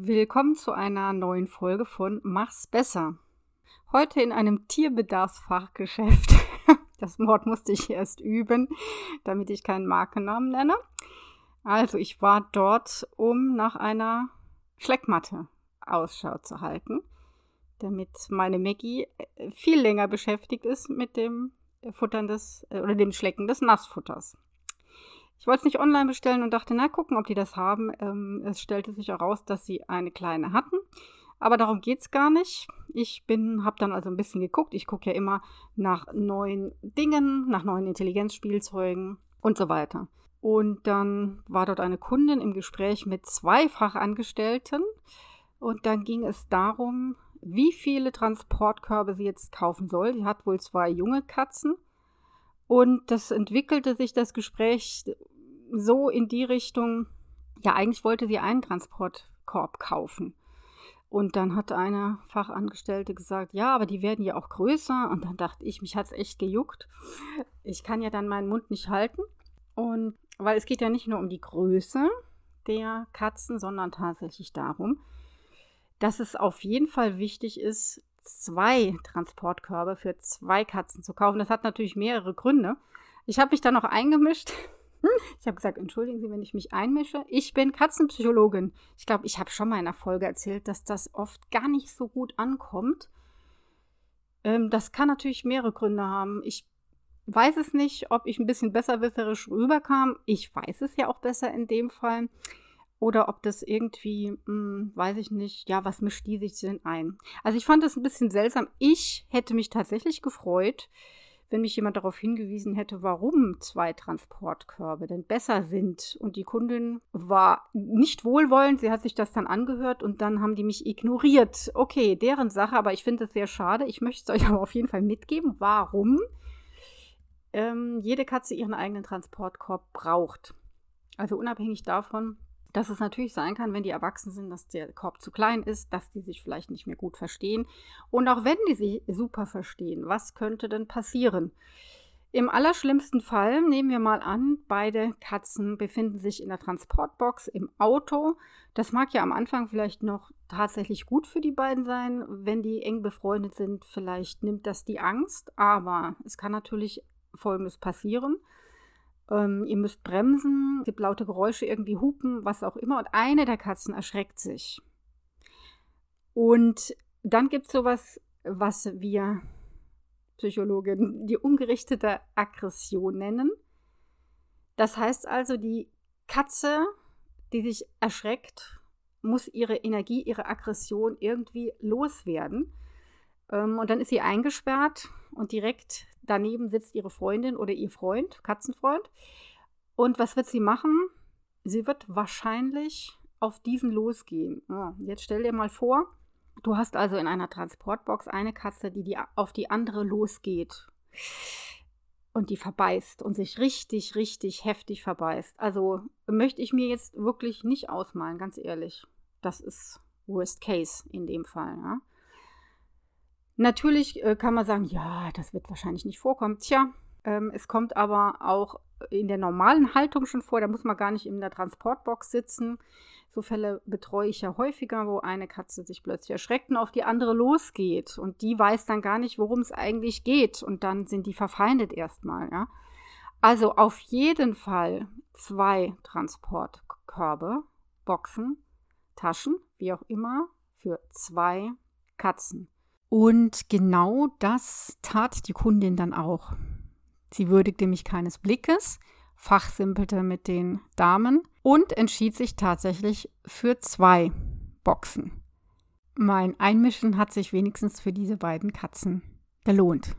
Willkommen zu einer neuen Folge von Mach's besser. Heute in einem Tierbedarfsfachgeschäft. Das Wort musste ich erst üben, damit ich keinen Markennamen nenne. Also ich war dort, um nach einer Schleckmatte Ausschau zu halten, damit meine Maggie äh, viel länger beschäftigt ist mit dem Futtern des äh, oder dem Schlecken des Nassfutters. Ich wollte es nicht online bestellen und dachte, na, gucken, ob die das haben. Ähm, es stellte sich heraus, dass sie eine kleine hatten. Aber darum geht es gar nicht. Ich habe dann also ein bisschen geguckt. Ich gucke ja immer nach neuen Dingen, nach neuen Intelligenzspielzeugen und so weiter. Und dann war dort eine Kundin im Gespräch mit zwei Fachangestellten. Und dann ging es darum, wie viele Transportkörbe sie jetzt kaufen soll. Sie hat wohl zwei junge Katzen und das entwickelte sich das Gespräch so in die Richtung, ja, eigentlich wollte sie einen Transportkorb kaufen. Und dann hat eine Fachangestellte gesagt, ja, aber die werden ja auch größer. Und dann dachte ich, mich hat es echt gejuckt. Ich kann ja dann meinen Mund nicht halten. Und weil es geht ja nicht nur um die Größe der Katzen, sondern tatsächlich darum, dass es auf jeden Fall wichtig ist, zwei Transportkörbe für zwei Katzen zu kaufen. Das hat natürlich mehrere Gründe. Ich habe mich da noch eingemischt. Ich habe gesagt, entschuldigen Sie, wenn ich mich einmische. Ich bin Katzenpsychologin. Ich glaube, ich habe schon mal in einer Folge erzählt, dass das oft gar nicht so gut ankommt. Ähm, das kann natürlich mehrere Gründe haben. Ich weiß es nicht, ob ich ein bisschen besserwisserisch rüberkam. Ich weiß es ja auch besser in dem Fall. Oder ob das irgendwie, mh, hm, weiß ich nicht, ja, was mischt die sich denn ein? Also ich fand das ein bisschen seltsam. Ich hätte mich tatsächlich gefreut, wenn mich jemand darauf hingewiesen hätte, warum zwei Transportkörbe denn besser sind. Und die Kundin war nicht wohlwollend, sie hat sich das dann angehört und dann haben die mich ignoriert. Okay, deren Sache, aber ich finde es sehr schade. Ich möchte es euch aber auf jeden Fall mitgeben, warum ähm, jede Katze ihren eigenen Transportkorb braucht. Also unabhängig davon, dass es natürlich sein kann, wenn die erwachsen sind, dass der Korb zu klein ist, dass die sich vielleicht nicht mehr gut verstehen. Und auch wenn die sich super verstehen, was könnte denn passieren? Im allerschlimmsten Fall nehmen wir mal an, beide Katzen befinden sich in der Transportbox im Auto. Das mag ja am Anfang vielleicht noch tatsächlich gut für die beiden sein. Wenn die eng befreundet sind, vielleicht nimmt das die Angst. Aber es kann natürlich Folgendes passieren. Ähm, ihr müsst bremsen, gibt laute Geräusche, irgendwie hupen, was auch immer. Und eine der Katzen erschreckt sich. Und dann gibt es sowas, was wir Psychologen die ungerichtete Aggression nennen. Das heißt also, die Katze, die sich erschreckt, muss ihre Energie, ihre Aggression irgendwie loswerden. Ähm, und dann ist sie eingesperrt und direkt daneben sitzt ihre Freundin oder ihr Freund, Katzenfreund. Und was wird sie machen? Sie wird wahrscheinlich auf diesen losgehen. Oh, jetzt stell dir mal vor, du hast also in einer Transportbox eine Katze, die, die auf die andere losgeht und die verbeißt und sich richtig, richtig heftig verbeißt. Also möchte ich mir jetzt wirklich nicht ausmalen, ganz ehrlich. Das ist Worst Case in dem Fall. Ja? Natürlich äh, kann man sagen, ja, das wird wahrscheinlich nicht vorkommen. Tja, ähm, es kommt aber auch in der normalen Haltung schon vor. Da muss man gar nicht in der Transportbox sitzen. So Fälle betreue ich ja häufiger, wo eine Katze sich plötzlich erschreckt und auf die andere losgeht. Und die weiß dann gar nicht, worum es eigentlich geht. Und dann sind die verfeindet erstmal. Ja? Also auf jeden Fall zwei Transportkörbe, Boxen, Taschen, wie auch immer, für zwei Katzen. Und genau das tat die Kundin dann auch. Sie würdigte mich keines Blickes, fachsimpelte mit den Damen und entschied sich tatsächlich für zwei Boxen. Mein Einmischen hat sich wenigstens für diese beiden Katzen gelohnt.